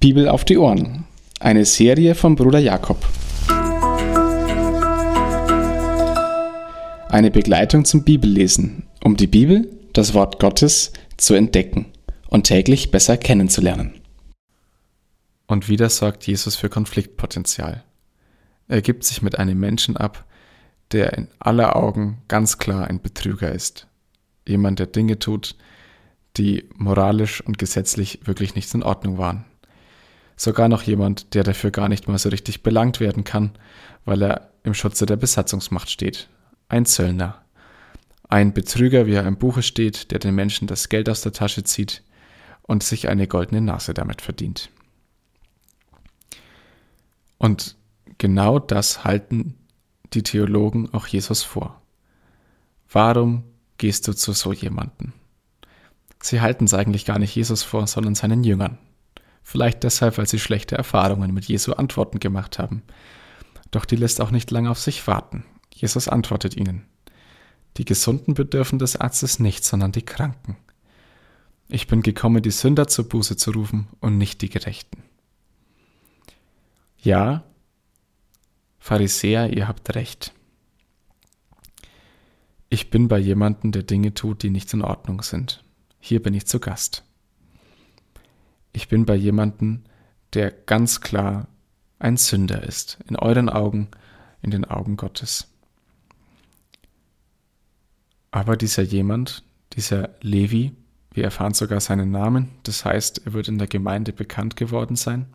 Bibel auf die Ohren. Eine Serie von Bruder Jakob. Eine Begleitung zum Bibellesen, um die Bibel, das Wort Gottes, zu entdecken und täglich besser kennenzulernen. Und wieder sorgt Jesus für Konfliktpotenzial. Er gibt sich mit einem Menschen ab, der in aller Augen ganz klar ein Betrüger ist. Jemand, der Dinge tut, die moralisch und gesetzlich wirklich nicht in Ordnung waren. Sogar noch jemand, der dafür gar nicht mal so richtig belangt werden kann, weil er im Schutze der Besatzungsmacht steht. Ein Zöllner. Ein Betrüger, wie er im Buche steht, der den Menschen das Geld aus der Tasche zieht und sich eine goldene Nase damit verdient. Und genau das halten die Theologen auch Jesus vor. Warum gehst du zu so jemanden? Sie halten es eigentlich gar nicht Jesus vor, sondern seinen Jüngern. Vielleicht deshalb, weil sie schlechte Erfahrungen mit Jesu Antworten gemacht haben. Doch die lässt auch nicht lange auf sich warten. Jesus antwortet ihnen. Die Gesunden bedürfen des Arztes nicht, sondern die Kranken. Ich bin gekommen, die Sünder zur Buße zu rufen und nicht die Gerechten. Ja, Pharisäer, ihr habt recht. Ich bin bei jemandem, der Dinge tut, die nicht in Ordnung sind. Hier bin ich zu Gast ich bin bei jemandem, der ganz klar ein Sünder ist, in euren Augen, in den Augen Gottes. Aber dieser jemand, dieser Levi, wir erfahren sogar seinen Namen, das heißt, er wird in der Gemeinde bekannt geworden sein.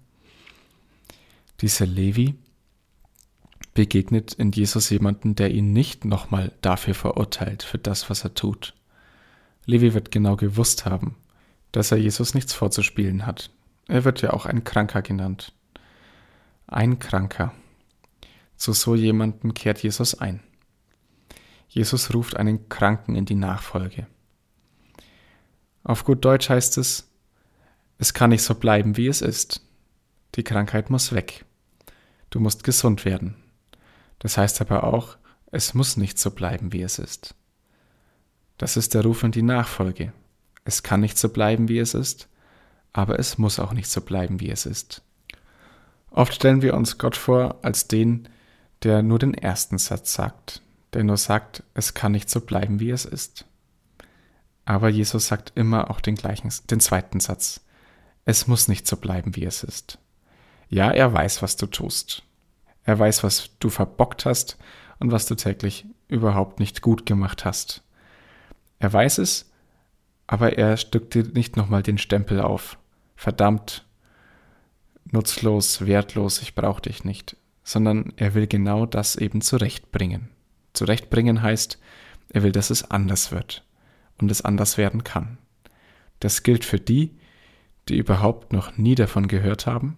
Dieser Levi begegnet in Jesus jemanden, der ihn nicht nochmal dafür verurteilt, für das, was er tut. Levi wird genau gewusst haben, dass er Jesus nichts vorzuspielen hat. Er wird ja auch ein Kranker genannt. Ein Kranker. Zu so jemanden kehrt Jesus ein. Jesus ruft einen Kranken in die Nachfolge. Auf gut Deutsch heißt es, es kann nicht so bleiben, wie es ist. Die Krankheit muss weg. Du musst gesund werden. Das heißt aber auch, es muss nicht so bleiben, wie es ist. Das ist der Ruf in die Nachfolge. Es kann nicht so bleiben, wie es ist, aber es muss auch nicht so bleiben, wie es ist. Oft stellen wir uns Gott vor als den, der nur den ersten Satz sagt, der nur sagt, es kann nicht so bleiben, wie es ist. Aber Jesus sagt immer auch den gleichen, den zweiten Satz. Es muss nicht so bleiben, wie es ist. Ja, er weiß, was du tust. Er weiß, was du verbockt hast und was du täglich überhaupt nicht gut gemacht hast. Er weiß es aber er stückt dir nicht nochmal den Stempel auf. Verdammt, nutzlos, wertlos, ich brauche dich nicht. Sondern er will genau das eben zurechtbringen. Zurechtbringen heißt, er will, dass es anders wird und es anders werden kann. Das gilt für die, die überhaupt noch nie davon gehört haben,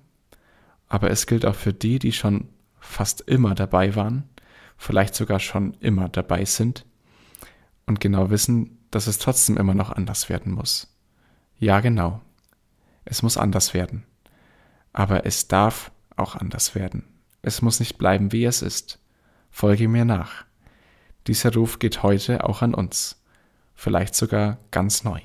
aber es gilt auch für die, die schon fast immer dabei waren, vielleicht sogar schon immer dabei sind und genau wissen, dass es trotzdem immer noch anders werden muss. Ja, genau. Es muss anders werden. Aber es darf auch anders werden. Es muss nicht bleiben, wie es ist. Folge mir nach. Dieser Ruf geht heute auch an uns. Vielleicht sogar ganz neu.